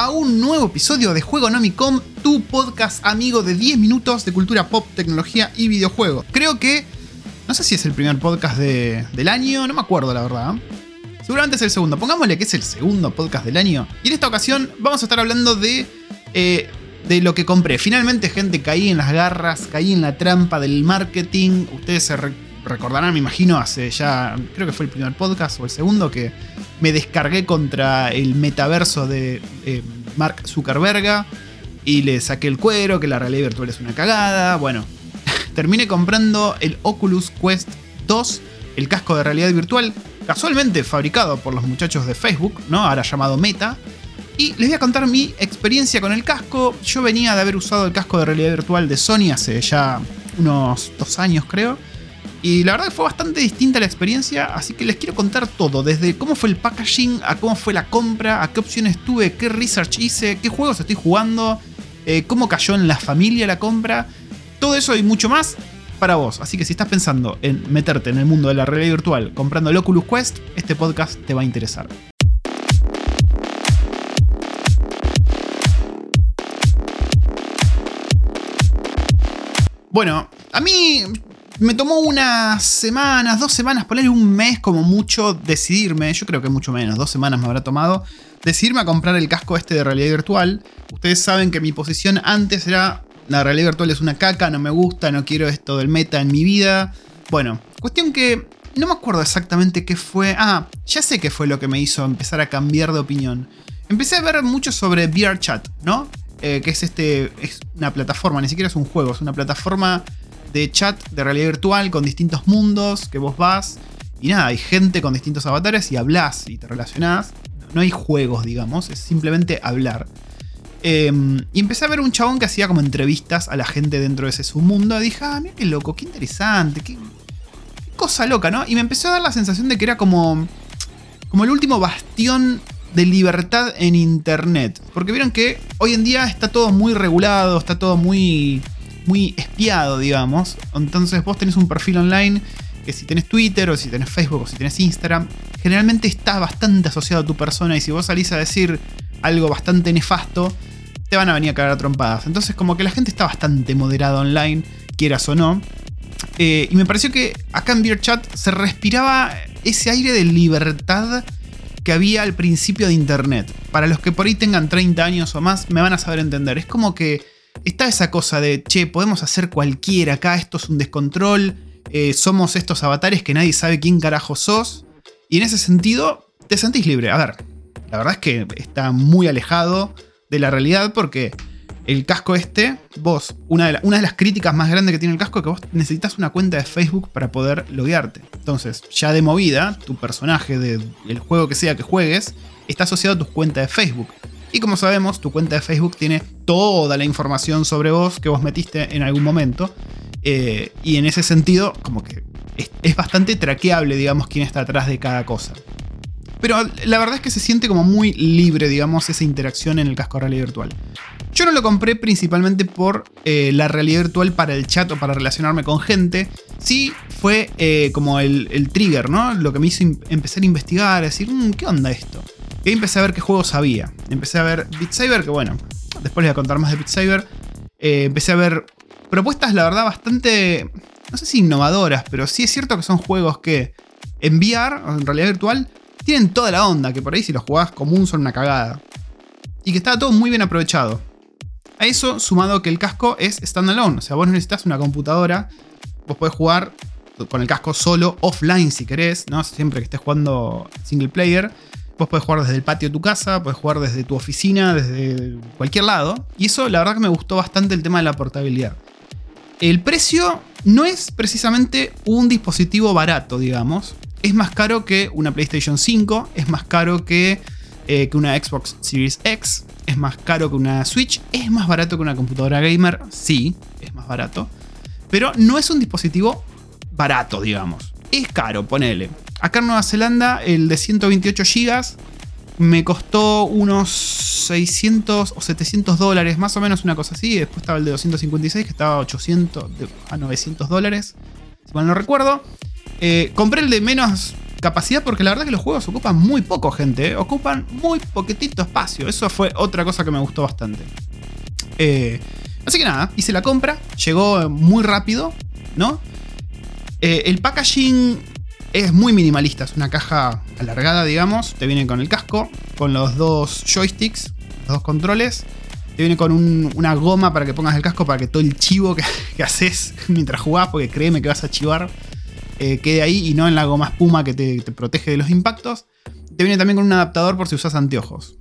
a un nuevo episodio de Juego Nomicom, tu podcast amigo de 10 minutos de cultura pop, tecnología y videojuegos. Creo que, no sé si es el primer podcast del año, no me acuerdo la verdad. Seguramente es el segundo, pongámosle que es el segundo podcast del año. Y en esta ocasión vamos a estar hablando de, eh, de lo que compré. Finalmente, gente, caí en las garras, caí en la trampa del marketing. Ustedes se recordarán, me imagino, hace ya, creo que fue el primer podcast o el segundo, que me descargué contra el metaverso de eh, Mark Zuckerberg y le saqué el cuero, que la realidad virtual es una cagada. Bueno, terminé comprando el Oculus Quest 2, el casco de realidad virtual, casualmente fabricado por los muchachos de Facebook, ¿no? Ahora llamado Meta. Y les voy a contar mi experiencia con el casco. Yo venía de haber usado el casco de realidad virtual de Sony hace ya unos dos años, creo. Y la verdad que fue bastante distinta la experiencia, así que les quiero contar todo, desde cómo fue el packaging, a cómo fue la compra, a qué opciones tuve, qué research hice, qué juegos estoy jugando, eh, cómo cayó en la familia la compra, todo eso y mucho más para vos. Así que si estás pensando en meterte en el mundo de la realidad virtual comprando el Oculus Quest, este podcast te va a interesar. Bueno, a mí me tomó unas semanas, dos semanas, ponerle un mes como mucho decidirme, yo creo que mucho menos, dos semanas me habrá tomado, decidirme a comprar el casco este de realidad virtual. Ustedes saben que mi posición antes era, la realidad virtual es una caca, no me gusta, no quiero esto del meta en mi vida. Bueno, cuestión que no me acuerdo exactamente qué fue. Ah, ya sé qué fue lo que me hizo empezar a cambiar de opinión. Empecé a ver mucho sobre VRChat, ¿no? Eh, que es este. es una plataforma, ni siquiera es un juego, es una plataforma de chat de realidad virtual con distintos mundos que vos vas. Y nada, hay gente con distintos avatares y hablas y te relacionás. No hay juegos, digamos, es simplemente hablar. Em, y empecé a ver un chabón que hacía como entrevistas a la gente dentro de ese submundo. Y dije, ah, mira qué loco, qué interesante, qué, cosa loca, ¿no? Y me empezó a dar la sensación de que era como, como el último bastión de libertad en Internet. Porque vieron que hoy en día está todo muy regulado, está todo muy muy espiado, digamos. Entonces vos tenés un perfil online que si tenés Twitter o si tenés Facebook o si tenés Instagram, generalmente está bastante asociado a tu persona y si vos salís a decir algo bastante nefasto, te van a venir a cagar a trompadas. Entonces como que la gente está bastante moderada online, quieras o no. Eh, y me pareció que acá en Chat se respiraba ese aire de libertad que había al principio de Internet. Para los que por ahí tengan 30 años o más, me van a saber entender. Es como que está esa cosa de, che, podemos hacer cualquiera acá, esto es un descontrol, eh, somos estos avatares que nadie sabe quién carajo sos. Y en ese sentido, te sentís libre. A ver, la verdad es que está muy alejado de la realidad porque el casco este, vos, una de, de las críticas más grandes que tiene el casco es que vos necesitas una cuenta de Facebook para poder loguearte. Entonces, ya de movida, tu personaje del juego que sea que juegues está asociado a tu cuenta de Facebook. Y como sabemos, tu cuenta de Facebook tiene toda la información sobre vos que vos metiste en algún momento. Eh, y en ese sentido, como que es, bastante traqueable, digamos, quién está atrás de cada cosa. Pero la verdad es que se siente como muy libre, digamos, esa interacción en el casco de realidad virtual. Yo no lo compré principalmente por eh, la realidad virtual para el chat o para relacionarme con gente. Sí fue eh, como el, trigger, ¿no? Lo que me hizo empezar a investigar, a decir, mm, ¿qué onda esto? Y empecé a ver qué juegos había. Empecé a ver Beat Saber, que bueno, después les voy a contar más de Beat Saber. Eh, empecé a ver propuestas, la verdad, bastante, no sé si innovadoras, pero sí es cierto que son juegos que en VR, en realidad virtual, tienen toda la onda, que por ahí si los jugás común son una cagada. Y que está todo muy bien aprovechado. A eso, sumado que el casco es standalone, o sea, vos no necesitas una computadora, vos podés jugar con el casco solo, offline si querés, ¿no? Siempre que estés jugando single player. Vos podés jugar desde el patio de tu casa, puedes jugar desde tu oficina, desde cualquier lado. Y eso la verdad que me gustó bastante el tema de la portabilidad. El precio no es precisamente un dispositivo barato, digamos. Es más caro que una PlayStation 5, es más caro que, eh, que una Xbox Series X, es más caro que una Switch, es más barato que una computadora gamer, sí, es más barato. Pero no es un dispositivo barato, digamos. Es caro, ponele. Acá en Nueva Zelanda, el de 128 GB me costó unos 600 o 700 dólares, más o menos una cosa así. Después estaba el de 256 que estaba a 800 a 900 dólares, si mal no recuerdo. Eh, compré el de menos capacidad porque la verdad que los juegos ocupan muy poco gente, ¿eh? ocupan muy poquitito espacio. Eso fue otra cosa que me gustó bastante. Eh, así que nada, hice la compra, llegó muy rápido, ¿no? El packaging es muy minimalista, es una caja alargada, digamos. Te viene con el casco, con los dos joysticks, los dos controles. Te viene con una goma para que pongas el casco para que todo el chivo que, haces mientras jugás, porque créeme que vas a chivar, eh, quede ahí y no en la goma espuma que te, te protege de los impactos. Te viene también con un adaptador por si usas anteojos.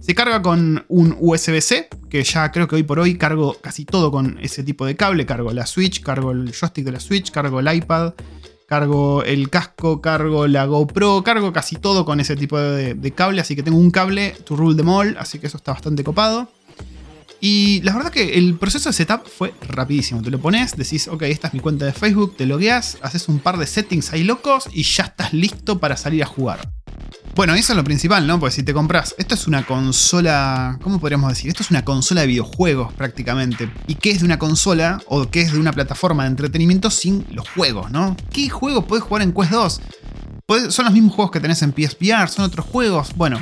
Se carga con un USB-C, que ya creo que hoy por hoy cargo casi todo con ese tipo de cable. Cargo la Switch, cargo el joystick de la Switch, cargo el iPad, cargo el casco, cargo la GoPro, cargo casi todo con ese tipo de, cable. Así que tengo un cable to rule them all, así que eso está bastante copado. Y la verdad que el proceso de setup fue rapidísimo. Te lo pones, decís, ok, esta es mi cuenta de Facebook, te logueas, haces un par de settings ahí locos y ya estás listo para salir a jugar. Bueno, eso es lo principal, ¿no? Porque si te compras, esto es una consola, ¿cómo podríamos decir? Esto es una consola de videojuegos prácticamente. ¿Y qué es de una consola o qué es de una plataforma de entretenimiento sin los juegos, ¿no? ¿Qué juegos puedes jugar en Quest 2? ¿Son los mismos juegos que tenés en PSVR? ¿Son otros juegos? Bueno,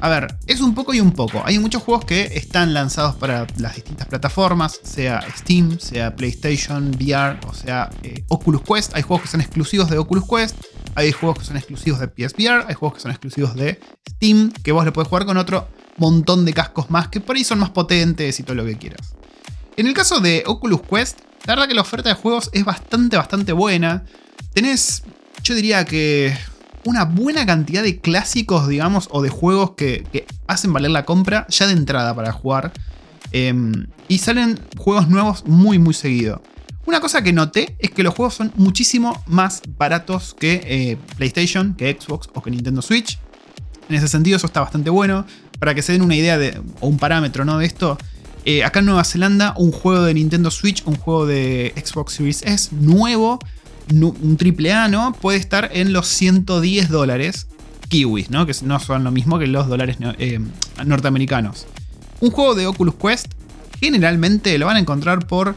a ver, es un poco y un poco. Hay muchos juegos que están lanzados para las distintas plataformas, sea Steam, sea PlayStation, VR, o sea eh, Oculus Quest. Hay juegos que son exclusivos de Oculus Quest. Hay juegos que son exclusivos de PSVR, hay juegos que son exclusivos de Steam, que vos le puedes jugar con otro montón de cascos más que por ahí son más potentes y todo lo que quieras. En el caso de Oculus Quest, la verdad que la oferta de juegos es bastante, bastante buena. Tenés, yo diría que una buena cantidad de clásicos, digamos, o de juegos que, hacen valer la compra ya de entrada para jugar. Em, y salen juegos nuevos muy, muy seguido. Una cosa que noté es que los juegos son muchísimo más baratos que eh, PlayStation, que Xbox o que Nintendo Switch. En ese sentido eso está bastante bueno. Para que se den una idea de, o un parámetro ¿no? de esto, eh, acá en Nueva Zelanda un juego de Nintendo Switch, un juego de Xbox Series S nuevo, un triple A. Puede estar en los 110 dólares kiwis, ¿no? Que no son lo mismo que los dólares eh, norteamericanos. Un juego de Oculus Quest generalmente lo van a encontrar por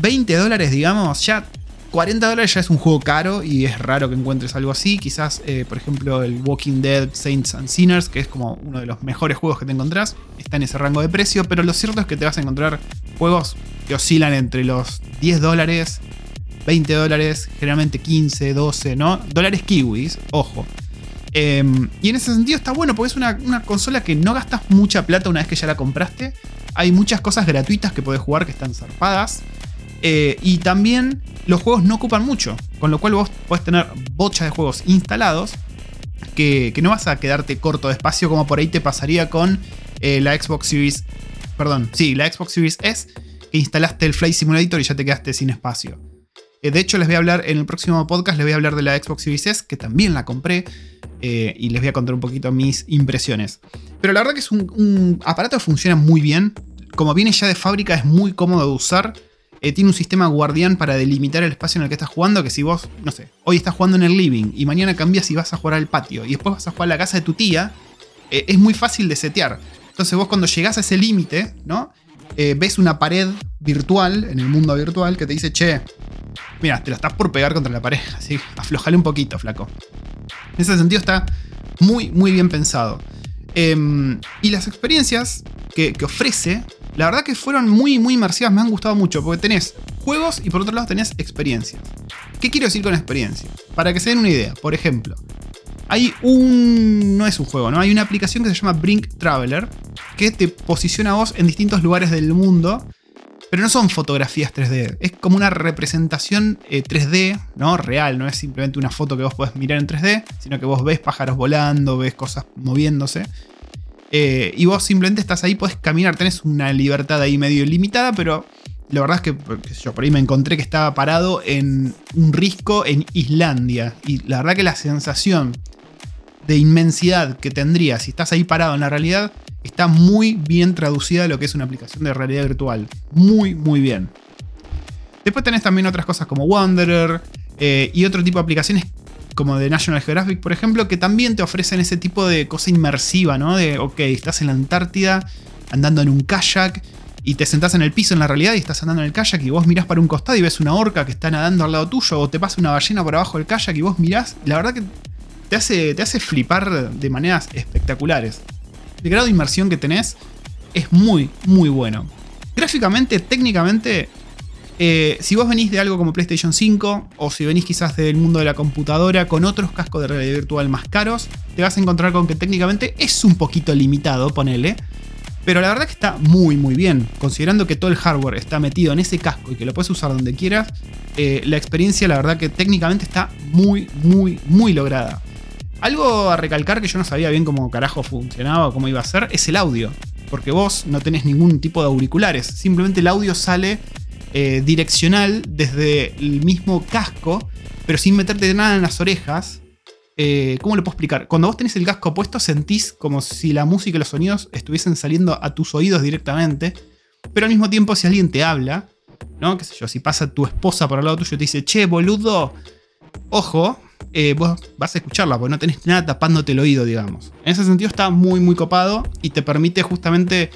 20 dólares, digamos, ya 40 dólares ya es un juego caro y es raro que encuentres algo así. Quizás, eh, por ejemplo, el Walking Dead Saints and Sinners, que es como uno de los mejores juegos que te encontrás, está en ese rango de precio, pero lo cierto es que te vas a encontrar juegos que oscilan entre los 10 dólares, 20 dólares, generalmente 15, 12, ¿no? Dólares kiwis, ojo. Em, y en ese sentido está bueno porque es una, una, consola que no gastas mucha plata una vez que ya la compraste. Hay muchas cosas gratuitas que puedes jugar que están zarpadas. Eh, y también los juegos no ocupan mucho, con lo cual vos podés tener bochas de juegos instalados que, no vas a quedarte corto de espacio como por ahí te pasaría con eh, la Xbox Series, perdón, sí, la Xbox Series S, que instalaste el Flight Simulator y ya te quedaste sin espacio. Eh, de hecho, les voy a hablar en el próximo podcast, les voy a hablar de la Xbox Series S, que también la compré, y les voy a contar un poquito mis impresiones. Pero la verdad que es un, un aparato que funciona muy bien, como viene ya de fábrica es muy cómodo de usar, eh, tiene un sistema guardián para delimitar el espacio en el que estás jugando, que si vos, no sé, hoy estás jugando en el living y mañana cambias y vas a jugar al patio y después vas a jugar a la casa de tu tía, eh, es muy fácil de setear. Entonces vos cuando llegás a ese límite, ¿no? Eh, ves una pared virtual, en el mundo virtual, que te dice, che, mira, te la estás por pegar contra la pared, así, aflojale un poquito, flaco. En ese sentido está muy, muy bien pensado. Em, y las experiencias que, que ofrece la verdad que fueron muy, muy inmersivas, me han gustado mucho, porque tenés juegos y por otro lado tenés experiencias. ¿Qué quiero decir con experiencia? Para que se den una idea, por ejemplo, hay un... no es un juego, ¿no? Hay una aplicación que se llama Brink Traveler, que te posiciona a vos en distintos lugares del mundo, pero no son fotografías 3D, es como una representación 3D, eh, ¿no? Real, no es simplemente una foto que vos podés mirar en 3D, sino que vos ves pájaros volando, ves cosas moviéndose. Eh, y vos simplemente estás ahí, podés caminar, tenés una libertad ahí medio ilimitada, pero la verdad es que yo por ahí me encontré que estaba parado en un risco en Islandia. Y la verdad que la sensación de inmensidad que tendría si estás ahí parado en la realidad está muy bien traducida a lo que es una aplicación de realidad virtual. Muy, muy bien. Después tenés también otras cosas como Wanderer eh, y otro tipo de aplicaciones como de National Geographic, por ejemplo, que también te ofrecen ese tipo de cosa inmersiva, ¿no? De, ok, estás en la Antártida andando en un kayak y te sentás en el piso en la realidad y estás andando en el kayak y vos mirás para un costado y ves una orca que está nadando al lado tuyo o te pasa una ballena por abajo del kayak y vos mirás, la verdad que te hace, te hace flipar de maneras espectaculares. El grado de inmersión que tenés es muy, muy bueno. Gráficamente, técnicamente, eh, si vos venís de algo como PlayStation 5 o si venís quizás del mundo de la computadora con otros cascos de realidad virtual más caros, te vas a encontrar con que técnicamente es un poquito limitado, ponele. Pero la verdad que está muy muy bien. Considerando que todo el hardware está metido en ese casco y que lo puedes usar donde quieras, eh, la experiencia la verdad que técnicamente está muy muy muy lograda. Algo a recalcar que yo no sabía bien cómo carajo funcionaba o cómo iba a ser es el audio. Porque vos no tenés ningún tipo de auriculares. Simplemente el audio sale eh, direccional desde el mismo casco, pero sin meterte nada en las orejas. Eh, ¿Cómo lo puedo explicar? Cuando vos tenés el casco puesto, sentís como si la música y los sonidos estuviesen saliendo a tus oídos directamente. Pero al mismo tiempo, si alguien te habla, ¿no? ¿Qué sé yo? Si pasa tu esposa por al lado tuyo y te dice, che, boludo, ojo, eh, vos vas a escucharla, porque no tenés nada tapándote el oído, digamos. En ese sentido está muy, muy copado y te permite justamente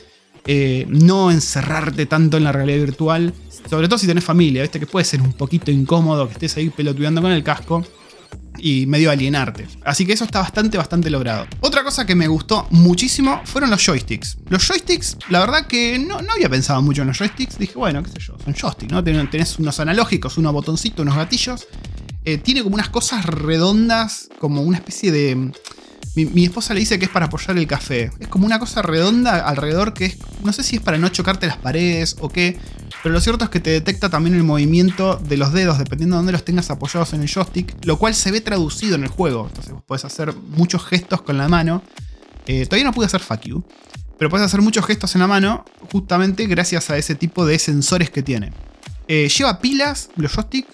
eh, no encerrarte tanto en la realidad virtual, sobre todo si tenés familia, ¿viste? Que puede ser un poquito incómodo que estés ahí pelotudeando con el casco y medio alienarte. Así que eso está bastante, bastante logrado. Otra cosa que me gustó muchísimo fueron los joysticks. Los joysticks, la verdad que no, no había pensado mucho en los joysticks. Dije, bueno, qué sé yo, son joysticks, ¿no? Tenés unos analógicos, unos botoncitos, unos gatillos. Eh, tiene como unas cosas redondas, como una especie de... Mi, esposa le dice que es para apoyar el café. Es como una cosa redonda alrededor que es... No sé si es para no chocarte las paredes o qué. Pero lo cierto es que te detecta también el movimiento de los dedos dependiendo de dónde los tengas apoyados en el joystick. Lo cual se ve traducido en el juego. Entonces vos podés hacer muchos gestos con la mano. Eh, todavía no pude hacer fuck you. Pero puedes hacer muchos gestos en la mano justamente gracias a ese tipo de sensores que tiene. Eh, lleva pilas, los joysticks.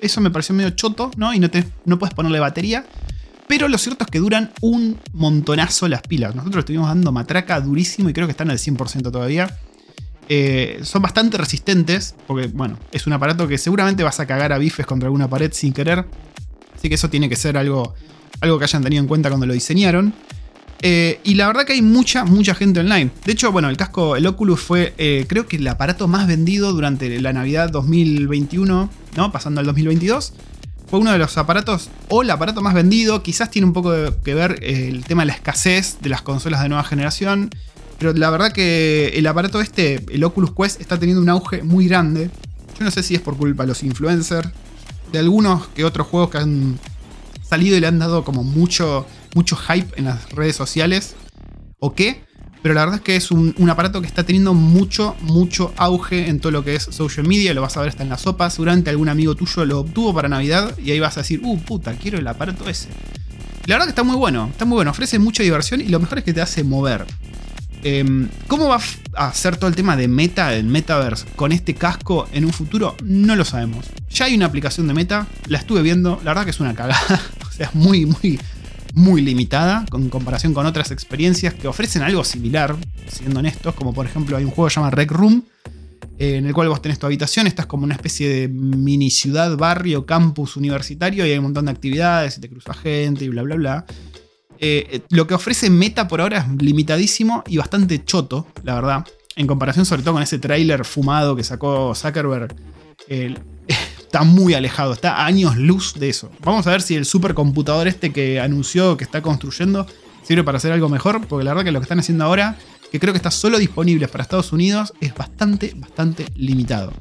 Eso me pareció medio choto, ¿no? Y no, te, no puedes ponerle batería. Pero lo cierto es que duran un montonazo las pilas. Nosotros estuvimos dando matraca durísimo y creo que están al 100% todavía. Eh, son bastante resistentes, porque bueno, es un aparato que seguramente vas a cagar a bifes contra alguna pared sin querer. Así que eso tiene que ser algo, algo que hayan tenido en cuenta cuando lo diseñaron. Eh, y la verdad que hay mucha, mucha gente online. De hecho, bueno, el casco, el Oculus fue, eh, creo que el aparato más vendido durante la Navidad 2021, ¿no? Pasando al 2022. Fue uno de los aparatos, o el aparato más vendido. Quizás tiene un poco que ver eh, el tema de la escasez de las consolas de nueva generación. Pero la verdad que el aparato este, el Oculus Quest, está teniendo un auge muy grande. Yo no sé si es por culpa de los influencers, de algunos que otros juegos que han salido y le han dado como mucho mucho hype en las redes sociales o qué, pero la verdad es que es un, aparato que está teniendo mucho, mucho auge en todo lo que es social media, lo vas a ver hasta en la sopa, seguramente algún amigo tuyo lo obtuvo para Navidad y ahí vas a decir, uh, puta, quiero el aparato ese. La verdad que está muy bueno, está muy bueno, ofrece mucha diversión y lo mejor es que te hace mover. Em, ¿Cómo va a ser todo el tema de meta, el metaverse, con este casco en un futuro? No lo sabemos. Ya hay una aplicación de meta, la estuve viendo, la verdad que es una cagada. o sea, es muy, muy, muy limitada en comparación con otras experiencias que ofrecen algo similar, siendo honestos, como por ejemplo hay un juego que se llama Rec Room, eh, en el cual vos tenés tu habitación, estás como una especie de mini ciudad, barrio, campus universitario y hay un montón de actividades y te cruza gente y bla, bla, bla. Eh, eh, lo que ofrece Meta por ahora es limitadísimo y bastante choto, la verdad. En comparación sobre todo con ese tráiler fumado que sacó Zuckerberg está muy alejado, está a años luz de eso. Vamos a ver si el supercomputador este que anunció que está construyendo sirve para hacer algo mejor, porque la verdad que lo que están haciendo ahora, que creo que está solo disponible para Estados Unidos, es bastante, bastante limitado.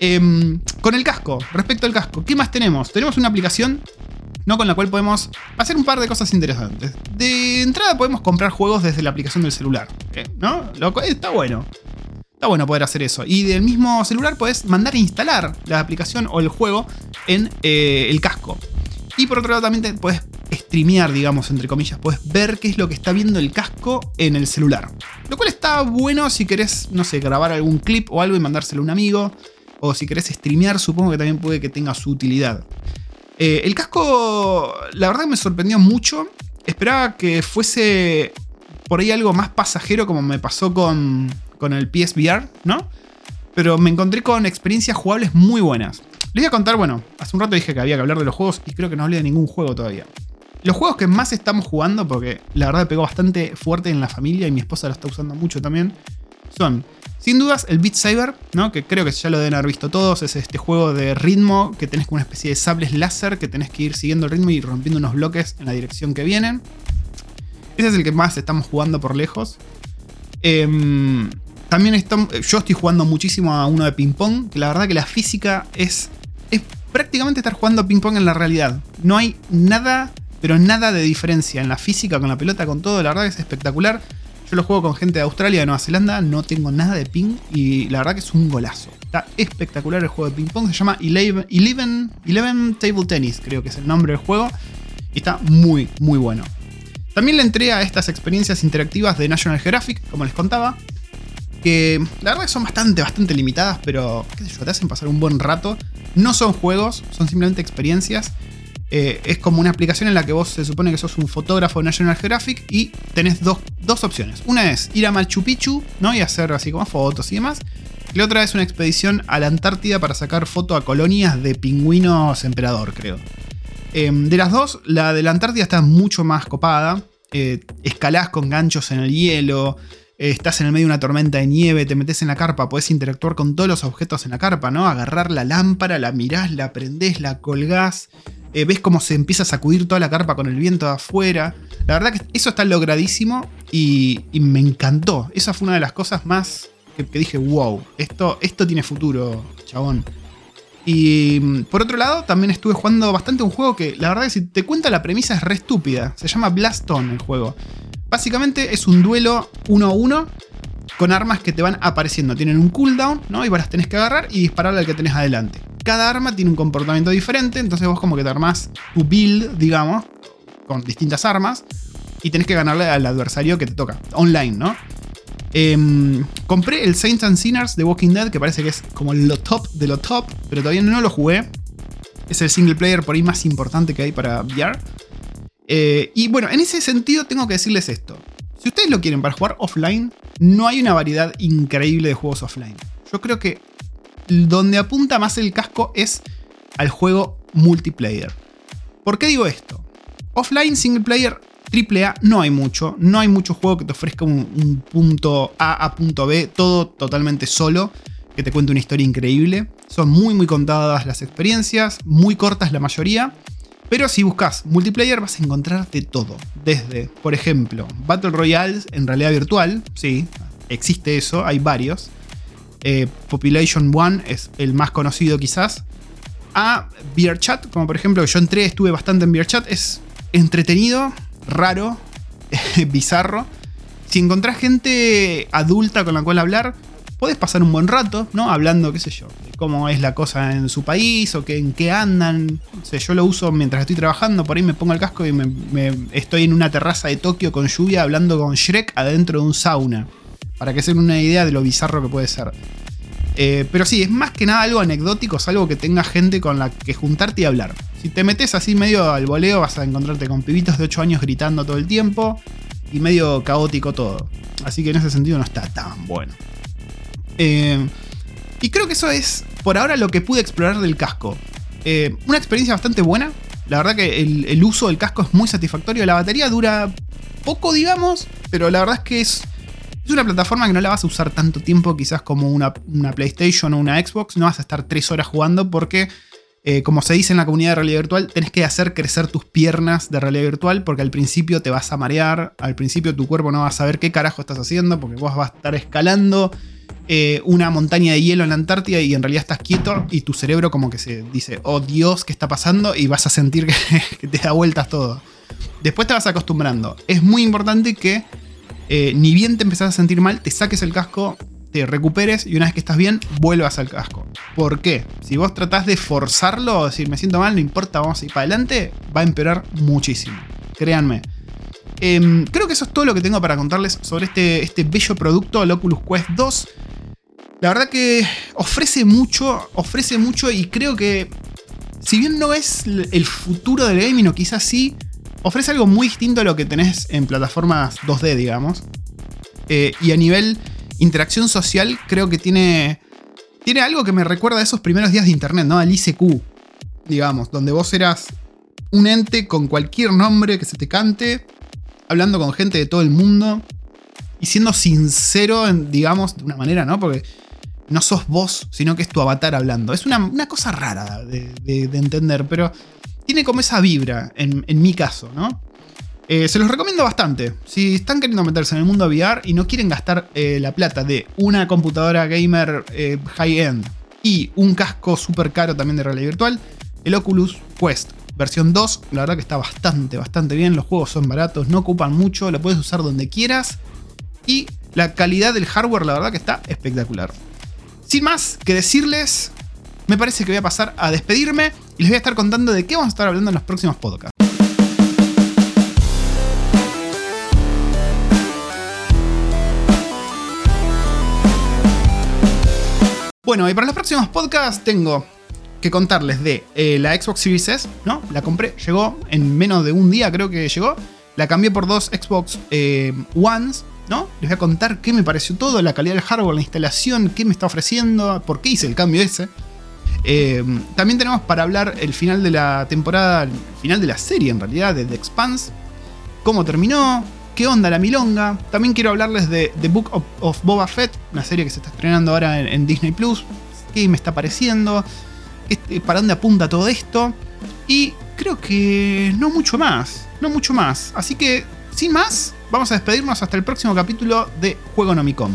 Em, con el casco, respecto al casco, ¿qué más tenemos? Tenemos una aplicación ¿no? con la cual podemos hacer un par de cosas interesantes. De entrada podemos comprar juegos desde la aplicación del celular, ¿no? Lo cual está bueno bueno poder hacer eso. Y del mismo celular puedes mandar a instalar la aplicación o el juego en eh, el casco. Y por otro lado también puedes streamear, digamos, entre comillas. Puedes ver qué es lo que está viendo el casco en el celular. Lo cual está bueno si querés, no sé, grabar algún clip o algo y mandárselo a un amigo. O si querés streamear, supongo que también puede que tenga su utilidad. Eh, el casco, la verdad me sorprendió mucho. Esperaba que fuese por ahí algo más pasajero como me pasó con, con el PSVR, ¿no? Pero me encontré con experiencias jugables muy buenas. Les voy a contar, bueno, hace un rato dije que había que hablar de los juegos y creo que no hablé de ningún juego todavía. Los juegos que más estamos jugando, porque la verdad pegó bastante fuerte en la familia y mi esposa lo está usando mucho también, son, sin dudas, el Beat Saber, ¿no? que creo que ya lo deben haber visto todos. Es este juego de ritmo que tenés como una especie de sables láser que tenés que ir siguiendo el ritmo y rompiendo unos bloques en la dirección que vienen. Ese es el que más estamos jugando por lejos. Em, también yo estoy jugando muchísimo a uno de ping pong, que la verdad que la física es, es prácticamente estar jugando ping pong en la realidad. No hay nada, pero nada de diferencia en la física, con la pelota, con todo. La verdad que es espectacular. Yo lo juego con gente de Australia, de Nueva Zelanda, no tengo nada de ping y la verdad que es un golazo. Está espectacular el juego de ping pong, se llama Eleven, Eleven Table Tennis, creo que es el nombre del juego. Y está muy, muy bueno. También le entré a estas experiencias interactivas de National Geographic, como les contaba, que la verdad que son bastante, bastante limitadas, pero te hacen pasar un buen rato. No son juegos, son simplemente experiencias. Eh, es como una aplicación en la que vos se supone que sos un fotógrafo de National Geographic y tenés dos, opciones. Una es ir a Machu Picchu, ¿no? Y hacer así como fotos y demás. La otra es una expedición a la Antártida para sacar foto a colonias de pingüinos emperador, creo. Em, de las dos, la de la Antártida está mucho más copada. Eh, escalás con ganchos en el hielo. Eh, estás en el medio de una tormenta de nieve, te metes en la carpa, podés interactuar con todos los objetos en la carpa, ¿no? Agarrar la lámpara, la mirás, la prendés, la colgás. Eh, ves cómo se empieza a sacudir toda la carpa con el viento de afuera. La verdad que eso está logradísimo y, me encantó. Esa fue una de las cosas más que, dije, wow, esto, esto tiene futuro, chabón. Y mm, por otro lado, también estuve jugando bastante un juego que la verdad que si te cuenta la premisa es re estúpida. Se llama Blaston el juego. Básicamente es un duelo uno a uno con armas que te van apareciendo. Tienen un cooldown, ¿no? Y vos las tenés que agarrar y disparar al que tenés adelante. Cada arma tiene un comportamiento diferente, entonces vos como que te armás tu build, digamos, con distintas armas y tenés que ganarle al adversario que te toca, online, ¿no? Em, compré el Saints and Sinners de Walking Dead, que parece que es como lo top de lo top, pero todavía no lo jugué. Es el single player por ahí más importante que hay para VR. Eh, y bueno, en ese sentido tengo que decirles esto. Si ustedes lo quieren para jugar offline, no hay una variedad increíble de juegos offline. Yo creo que donde apunta más el casco es al juego multiplayer. ¿Por qué digo esto? Offline single player AAA no hay mucho, no hay mucho juego que te ofrezca un, un, punto A a punto B, todo totalmente solo, que te cuente una historia increíble. Son muy muy contadas las experiencias, muy cortas la mayoría, pero si buscas multiplayer vas a encontrar de todo. Desde, por ejemplo, Battle Royales en realidad virtual, sí, existe eso, hay varios. Eh, Population One es el más conocido quizás. A VRChat, como por ejemplo yo entré, estuve bastante en VRChat, es entretenido, raro, bizarro. Si encontrás gente adulta con la cual hablar, podés pasar un buen rato, ¿no? Hablando, qué sé yo, cómo es la cosa en su país o que, en qué andan. O yo lo uso mientras estoy trabajando, por ahí me pongo el casco y me, estoy en una terraza de Tokio con lluvia hablando con Shrek adentro de un sauna. Para que se den una idea de lo bizarro que puede ser. Eh, pero sí, es más que nada algo anecdótico, es algo que tenga gente con la que juntarte y hablar. Si te metes así medio al voleo, vas a encontrarte con pibitos de 8 años gritando todo el tiempo y medio caótico todo. Así que en ese sentido no está tan bueno. Eh, y creo que eso es por ahora lo que pude explorar del casco. Eh, una experiencia bastante buena. La verdad que el, uso del casco es muy satisfactorio. La batería dura poco, digamos, pero la verdad es que es, es una plataforma que no la vas a usar tanto tiempo quizás como una, una PlayStation o una Xbox. No vas a estar 3 horas jugando porque eh, como se dice en la comunidad de realidad virtual, tenés que hacer crecer tus piernas de realidad virtual porque al principio te vas a marear, al principio tu cuerpo no va a saber qué carajo estás haciendo porque vos vas a estar escalando eh, una montaña de hielo en la Antártida y en realidad estás quieto y tu cerebro como que se dice, oh Dios, ¿qué está pasando? Y vas a sentir que, te da vueltas todo. Después te vas acostumbrando. Es muy importante que eh, ni bien te empezás a sentir mal, te saques el casco, te recuperes y una vez que estás bien, vuelvas al casco. ¿Por qué? Si vos tratás de forzarlo, decir me siento mal, no importa, vamos a ir para adelante, va a empeorar muchísimo. Créanme. Em, creo que eso es todo lo que tengo para contarles sobre este, este bello producto, el Oculus Quest 2. La verdad que ofrece mucho, ofrece mucho y creo que, si bien no es el futuro del gaming, o quizás sí, ofrece algo muy distinto a lo que tenés en plataformas 2D, digamos. Eh, y a nivel interacción social creo que tiene, tiene algo que me recuerda a esos primeros días de internet, ¿no? Al ICQ, digamos, donde vos eras un ente con cualquier nombre que se te cante, hablando con gente de todo el mundo. y siendo sincero, digamos, de una manera, ¿no? Porque no sos vos, sino que es tu avatar hablando. Es una, cosa rara de, entender, pero tiene como esa vibra, en, mi caso, ¿no? Eh, se los recomiendo bastante. Si están queriendo meterse en el mundo VR y no quieren gastar eh, la plata de una computadora gamer eh, high-end y un casco súper caro también de realidad virtual, el Oculus Quest versión 2, la verdad que está bastante, bastante bien. Los juegos son baratos, no ocupan mucho, lo puedes usar donde quieras. Y la calidad del hardware, la verdad que está espectacular. Sin más que decirles, me parece que voy a pasar a despedirme y les voy a estar contando de qué vamos a estar hablando en los próximos podcasts. Bueno, y para los próximos podcasts tengo que contarles de eh, la Xbox Series S, ¿no? La compré, llegó en menos de un día, creo que llegó. La cambié por dos Xbox eh, Ones, ¿no? Les voy a contar qué me pareció todo, la calidad del hardware, la instalación, qué me está ofreciendo, por qué hice el cambio ese. Eh, también tenemos para hablar el final de la temporada, el final de la serie en realidad, de The Expanse, cómo terminó, qué onda la milonga. También quiero hablarles de The Book of, Boba Fett, una serie que se está estrenando ahora en, Disney Plus, qué me está pareciendo. Este, para dónde apunta todo esto. Y creo que no mucho más, no mucho más. Así que, sin más, vamos a despedirnos hasta el próximo capítulo de Juego Nomicom.